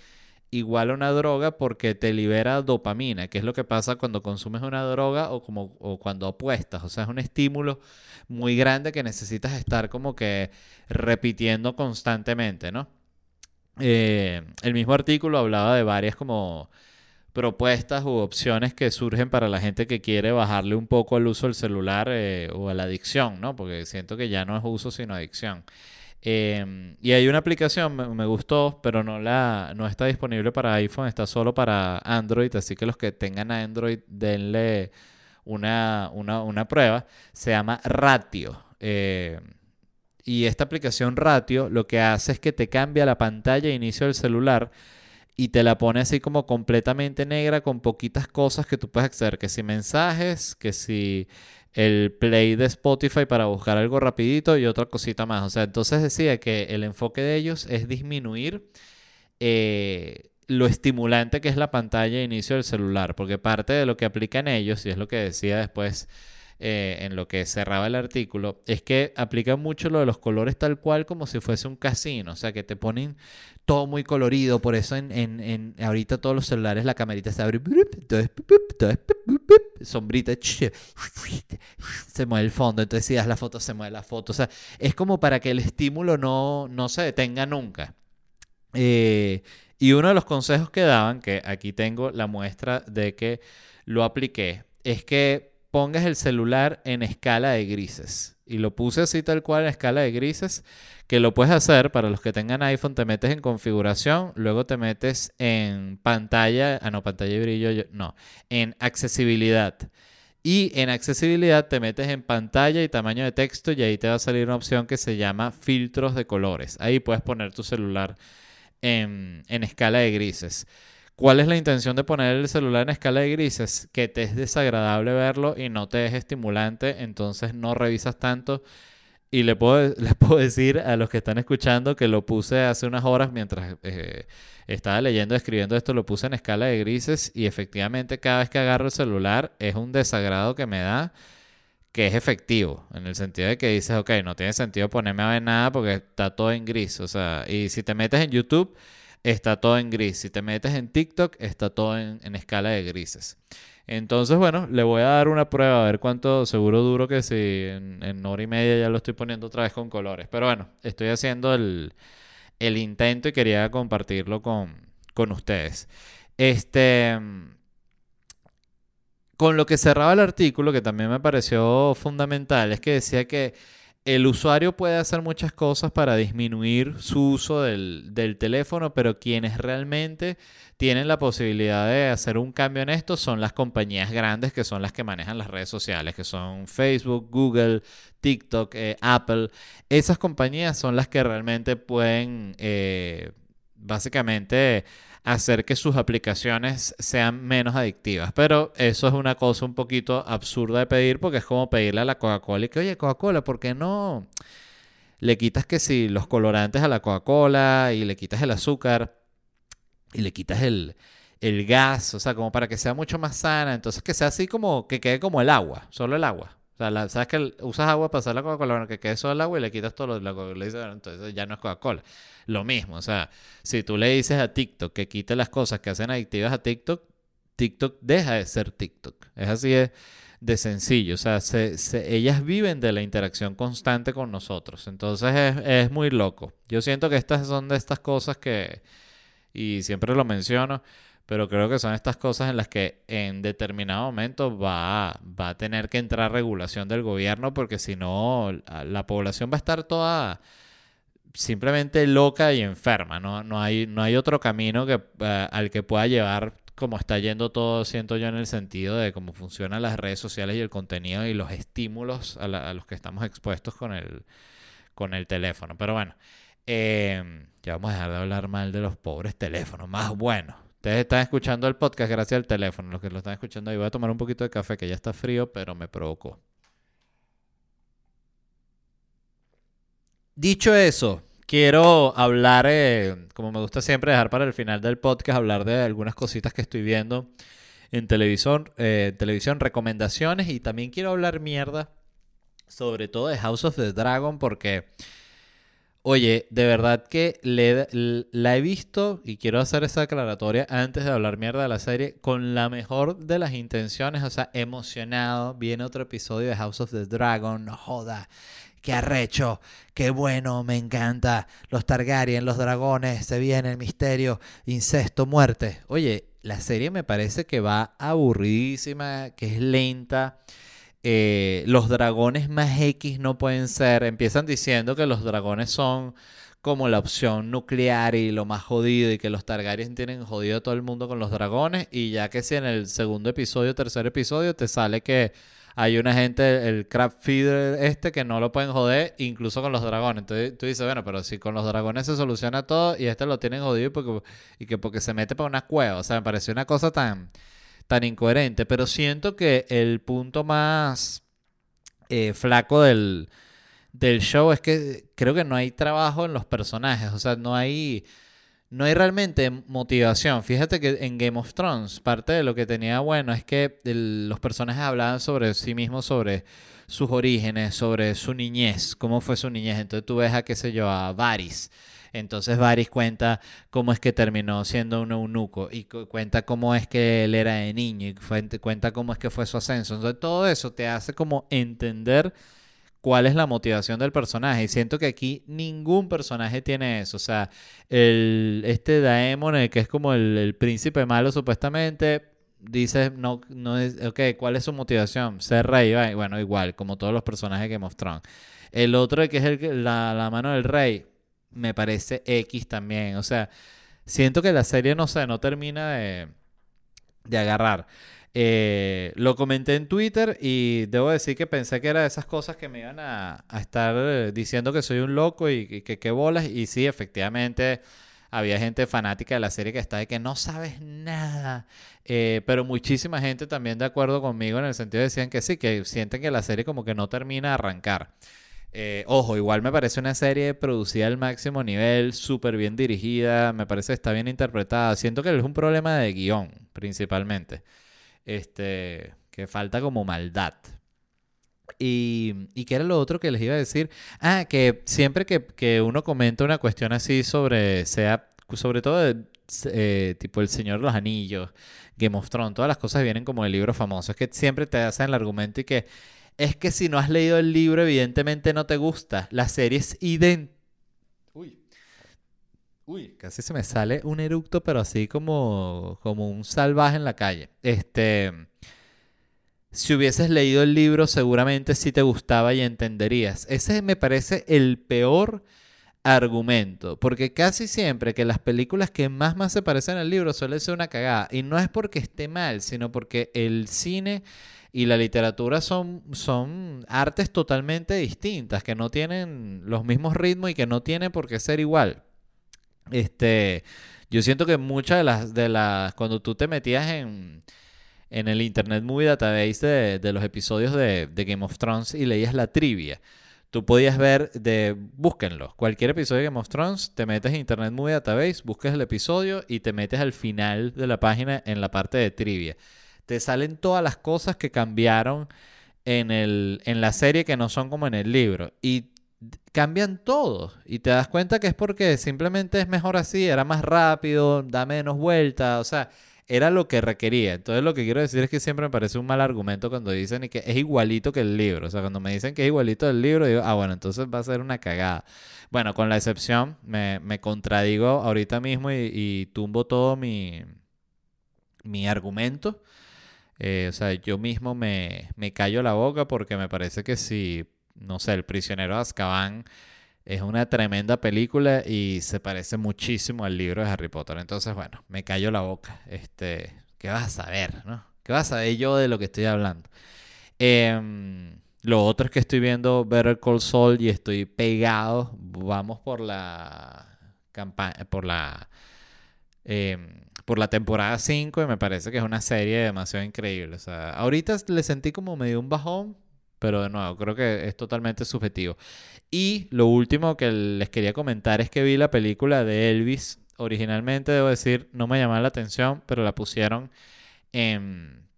igual a una droga porque te libera dopamina, que es lo que pasa cuando consumes una droga o, como, o cuando apuestas. O sea, es un estímulo muy grande que necesitas estar como que repitiendo constantemente, ¿no? Eh, el mismo artículo hablaba de varias como propuestas u opciones que surgen para la gente que quiere bajarle un poco el uso del celular eh, o a la adicción, ¿no? Porque siento que ya no es uso sino adicción. Em, y hay una aplicación, me, gustó, pero no, la, no está disponible para iPhone, está solo para Android, así que los que tengan Android denle una, una, prueba. Se llama Ratio. Eh, y esta aplicación Ratio lo que hace es que te cambia la pantalla de inicio del celular y te la pone así como completamente negra con poquitas cosas que tú puedes acceder, que si mensajes, que si el play de Spotify para buscar algo rapidito y otra cosita más. O sea, entonces decía que el enfoque de ellos es disminuir eh, lo estimulante que es la pantalla de inicio del celular, porque parte de lo que aplican ellos, y es lo que decía después eh, en lo que cerraba el artículo, es que aplican mucho lo de los colores tal cual como si fuese un casino, o sea, que te ponen todo muy colorido, por eso en, en, ahorita todos los celulares la camerita se abre, sombrita, se mueve el fondo, entonces si das la foto se mueve la foto, o sea, es como para que el estímulo no, no se detenga nunca. Eh, y uno de los consejos que daban, que aquí tengo la muestra de que lo apliqué, es que pongas el celular en escala de grises. Y lo puse así tal cual en escala de grises, que lo puedes hacer para los que tengan iPhone, te metes en configuración, luego te metes en pantalla, ah no, pantalla y brillo, no, en accesibilidad. Y en accesibilidad te metes en pantalla y tamaño de texto y ahí te va a salir una opción que se llama filtros de colores. Ahí puedes poner tu celular en, escala de grises. ¿Cuál es la intención de poner el celular en escala de grises? Que te es desagradable verlo y no te es estimulante, entonces no revisas tanto. Y le puedo, puedo decir a los que están escuchando que lo puse hace unas horas mientras eh, estaba leyendo, escribiendo esto, lo puse en escala de grises y efectivamente cada vez que agarro el celular es un desagrado que me da que es efectivo, en el sentido de que dices, ok, no tiene sentido ponerme a ver nada porque está todo en gris, o sea, y si te metes en YouTube, está todo en gris, si te metes en TikTok, está todo en, escala de grises. Entonces, bueno, le voy a dar una prueba a ver cuánto seguro duro que si en, hora y media ya lo estoy poniendo otra vez con colores. Pero bueno, estoy haciendo el, el intento y quería compartirlo con, con ustedes. Este, con lo que cerraba el artículo, que también me pareció fundamental, es que decía que el usuario puede hacer muchas cosas para disminuir su uso del, teléfono, pero quienes realmente tienen la posibilidad de hacer un cambio en esto son las compañías grandes que son las que manejan las redes sociales, que son Facebook, Google, TikTok, eh, Apple. Esas compañías son las que realmente pueden, eh, básicamente, hacer que sus aplicaciones sean menos adictivas. Pero eso es una cosa un poquito absurda de pedir porque es como pedirle a la Coca-Cola y que, oye, Coca-Cola, ¿por qué no le quitas que si los colorantes a la Coca-Cola y le quitas el azúcar y le quitas el, el gas, o sea, como para que sea mucho más sana, entonces que sea así como que quede como el agua, solo el agua. Sea, sabes que usas agua para hacer la Coca-Cola, bueno, que quede solo el agua y le quitas todo lo de la Coca-Cola, entonces ya no es Coca-Cola. Lo mismo, o sea, si tú le dices a TikTok que quite las cosas que hacen adictivas a TikTok, TikTok deja de ser TikTok. Es así de, sencillo. O sea, ellas viven de la interacción constante con nosotros. Entonces es, es muy loco. Yo siento que estas son de estas cosas que, y siempre lo menciono, pero creo que son estas cosas en las que en determinado momento va, va a tener que entrar regulación del gobierno porque si no la población va a estar toda simplemente loca y enferma, no, no, hay, no hay otro camino que, eh, al que pueda llevar como está yendo todo, siento yo, en el sentido de cómo funcionan las redes sociales y el contenido y los estímulos a, los que estamos expuestos con el, con el teléfono. Pero bueno, em, ya vamos a dejar de hablar mal de los pobres teléfonos, más bueno. Ustedes están escuchando el podcast gracias al teléfono, los que lo están escuchando ahí. Voy a tomar un poquito de café que ya está frío, pero me provocó. Dicho eso, quiero hablar, eh, como me gusta siempre dejar para el final del podcast, hablar de algunas cositas que estoy viendo en televisión, eh, televisión recomendaciones y también quiero hablar mierda, sobre todo de House of the Dragon, porque, oye, de verdad que la he visto y quiero hacer esa aclaratoria antes de hablar mierda de la serie con la mejor de las intenciones, o sea, emocionado, viene otro episodio de House of the Dragon, no joda qué arrecho, qué bueno, me encanta. Los Targaryen, los dragones, se viene el misterio, incesto, muerte. Oye, la serie me parece que va aburridísima, que es lenta. Eh, los dragones más X no pueden ser. Empiezan diciendo que los dragones son como la opción nuclear y lo más jodido y que los Targaryen tienen jodido a todo el mundo con los dragones y ya que si en el segundo episodio, tercer episodio te sale que hay una gente, el crab feeder este, que no lo pueden joder, incluso con los dragones. Entonces tú dices, bueno, pero si con los dragones se soluciona todo y este lo tienen jodido porque, y que porque se mete para una cueva. O sea, me pareció una cosa tan, tan incoherente. Pero siento que el punto más eh, flaco del, del show es que creo que no hay trabajo en los personajes, o sea, no hay no hay realmente motivación. Fíjate que en Game of Thrones, parte de lo que tenía bueno es que los personajes hablaban sobre sí mismos, sobre sus orígenes, sobre su niñez, cómo fue su niñez. Entonces tú ves a, qué sé yo, a Varys. Entonces Varys cuenta cómo es que terminó siendo un eunuco y cuenta cómo es que él era de niño y cuenta cómo es que fue su ascenso. Entonces todo eso te hace como entender cuál es la motivación del personaje. Y siento que aquí ningún personaje tiene eso. O sea, el, este Daemon, el que es como el, príncipe malo supuestamente, dice, no, no es, ok, ¿cuál es su motivación? Ser rey. Bueno, igual, como todos los personajes que mostraron. El otro, que es el, la mano del rey, me parece X también. O sea, siento que la serie, no sé, no termina de, de agarrar. Eh, lo comenté en Twitter y debo decir que pensé que era de esas cosas que me iban a, estar eh, diciendo que soy un loco y, que qué bolas. Y sí, efectivamente, había gente fanática de la serie que está de que no sabes nada. Eh, pero muchísima gente también de acuerdo conmigo en el sentido de decían que sí, que sienten que la serie como que no termina de arrancar. Ojo, igual me parece una serie producida al máximo nivel, súper bien dirigida, me parece que está bien interpretada. Siento que es un problema de guion, principalmente este, que falta como maldad. Y, y qué era lo otro que les iba a decir. Ah, que siempre que, uno comenta una cuestión así sobre, sea, sobre todo eh, tipo El Señor de los Anillos, Game of Thrones, todas las cosas vienen como el libro famoso. Es que siempre te hacen el argumento y que es que si no has leído el libro, evidentemente no te gusta. La serie es idéntica. Uy. Uy, casi se me sale un eructo, pero así como, como un salvaje en la calle. Este, si hubieses leído el libro, seguramente sí te gustaba y entenderías. Ese me parece el peor argumento, porque casi siempre que las películas que más más se parecen al libro suelen ser una cagada, y no es porque esté mal, sino porque el cine y la literatura son, son artes totalmente distintas, que no tienen los mismos ritmos y que no tienen por qué ser igual. Este, yo siento que muchas de las, de las, cuando tú te metías en, en el Internet Movie Database de, de los episodios de, de, Game of Thrones y leías la trivia, tú podías ver de, búsquenlo, cualquier episodio de Game of Thrones, te metes en Internet Movie Database, buscas el episodio y te metes al final de la página en la parte de trivia. Te salen todas las cosas que cambiaron en, el, en la serie que no son como en el libro. Y cambian todo y te das cuenta que es porque simplemente es mejor así, era más rápido, da menos vueltas, o sea, era lo que requería. Entonces lo que quiero decir es que siempre me parece un mal argumento cuando dicen que es igualito que el libro. O sea, cuando me dicen que es igualito el libro, digo, ah, bueno, entonces va a ser una cagada. Bueno, con la excepción, me, contradigo ahorita mismo y, tumbo todo mi, mi argumento. Eh, o sea, yo mismo me, me callo la boca porque me parece que si no sé, El prisionero de Azkaban es una tremenda película y se parece muchísimo al libro de Harry Potter. Entonces, bueno, me cayó la boca. Este, ¿qué vas a saber, no? ¿Qué vas a saber yo de lo que estoy hablando? Em, lo otro es que estoy viendo Better Call Saul y estoy pegado. Vamos por la campaña, por la em, por la temporada 5 y me parece que es una serie demasiado increíble. O sea, ahorita le sentí como medio un bajón, pero de nuevo, creo que es totalmente subjetivo. Y lo último que les quería comentar es que vi la película de Elvis. Originalmente, debo decir, no me llamaba la atención, pero la pusieron en,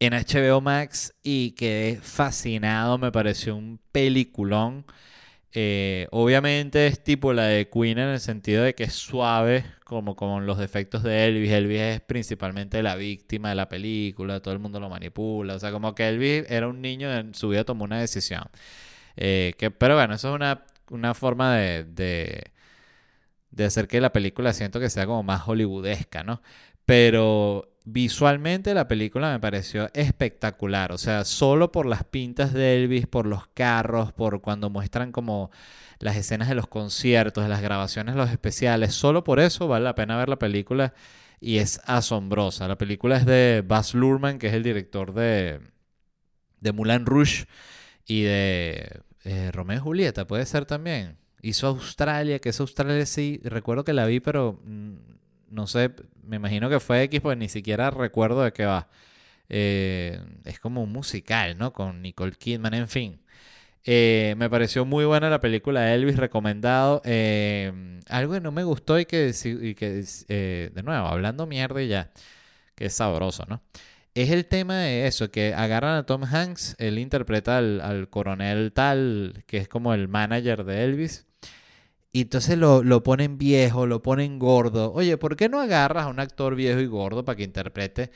en HBO Max y quedé fascinado. Me pareció un peliculón. Eh, obviamente es tipo la de Queen en el sentido de que es suave, como con los defectos de Elvis. Elvis es principalmente la víctima de la película, todo el mundo lo manipula. O sea, como que Elvis era un niño en su vida tomó una decisión. Eh, que, pero bueno, eso es una, una forma de, de, de hacer que la película siento que sea como más hollywoodesca, ¿no? Pero visualmente la película me pareció espectacular. O sea, solo por las pintas de Elvis, por los carros, por cuando muestran como las escenas de los conciertos, las grabaciones, los especiales. Solo por eso vale la pena ver la película y es asombrosa. La película es de Baz Luhrmann, que es el director de, de Moulin Rouge y de eh, Romeo y Julieta, puede ser también. Hizo Australia, que es Australia sí, recuerdo que la vi, pero mm, no sé, me imagino que fue X, pues ni siquiera recuerdo de qué va. Eh, es como un musical, ¿no? Con Nicole Kidman, en fin. Eh, me pareció muy buena la película Elvis, recomendado. Eh, algo que no me gustó y que, y que de nuevo, hablando mierda y ya, que es sabroso, ¿no? Es el tema de eso, que agarran a Tom Hanks, él interpreta al, coronel tal, que es como el manager de Elvis, y entonces lo, lo, ponen viejo, lo ponen gordo. Oye, ¿por qué no agarras a un actor viejo y gordo para que interprete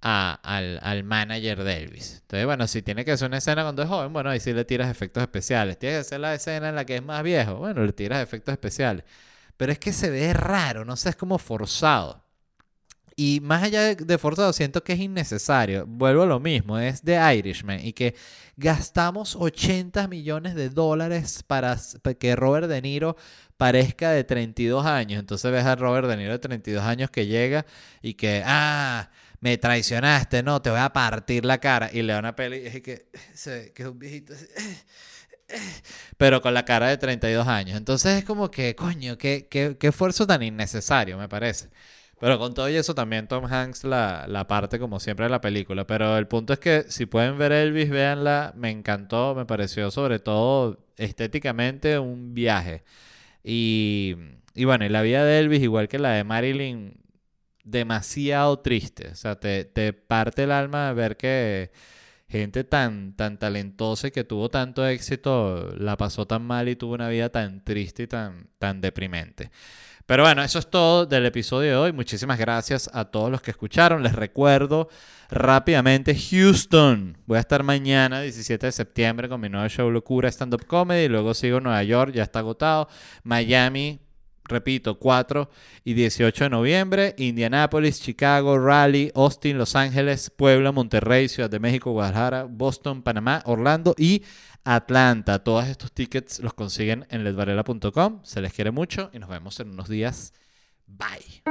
al, al, manager de Elvis? Entonces, bueno, si tiene que hacer una escena cuando es joven, bueno, ahí sí le tiras efectos especiales. Tienes que hacer la escena en la que es más viejo, bueno, le tiras efectos especiales. Pero es que se ve raro, no sé, es como forzado. Y más allá de forzado, siento que es innecesario. Vuelvo a lo mismo, es de Irishman. Y que gastamos 80 millones de dólares para que Robert De Niro parezca de 32 años. Entonces ves a Robert De Niro de 32 años que llega y que, ah, me traicionaste, no, te voy a partir la cara. Y le da una peli y es que, se que es un viejito pero con la cara de 32 años. Entonces es como que, coño, qué, qué, qué esfuerzo tan innecesario, me parece. Pero con todo y eso también Tom Hanks la, la, parte como siempre de la película. Pero el punto es que si pueden ver Elvis, véanla. Me encantó, me pareció sobre todo estéticamente un viaje. Y, y bueno, y la vida de Elvis, igual que la de Marilyn, demasiado triste. O sea, te, te parte el alma ver que gente tan, tan talentosa y que tuvo tanto éxito la pasó tan mal y tuvo una vida tan triste y tan, tan deprimente. Pero bueno, eso es todo del episodio de hoy. Muchísimas gracias a todos los que escucharon. Les recuerdo rápidamente Houston. Voy a estar mañana, 17 de septiembre, con mi nuevo show Locura Stand Up Comedy. Luego sigo Nueva York, ya está agotado. Miami, repito, 4 y 18 de noviembre. Indianapolis, Chicago, Raleigh, Austin, Los Ángeles, Puebla, Monterrey, Ciudad de México, Guadalajara, Boston, Panamá, Orlando y Atlanta. Todos estos tickets los consiguen en ledvarela.com. Se les quiere mucho y nos vemos en unos días. Bye.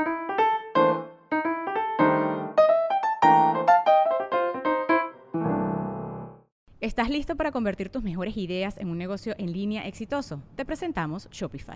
¿Estás listo para convertir tus mejores ideas en un negocio en línea exitoso? Te presentamos Shopify.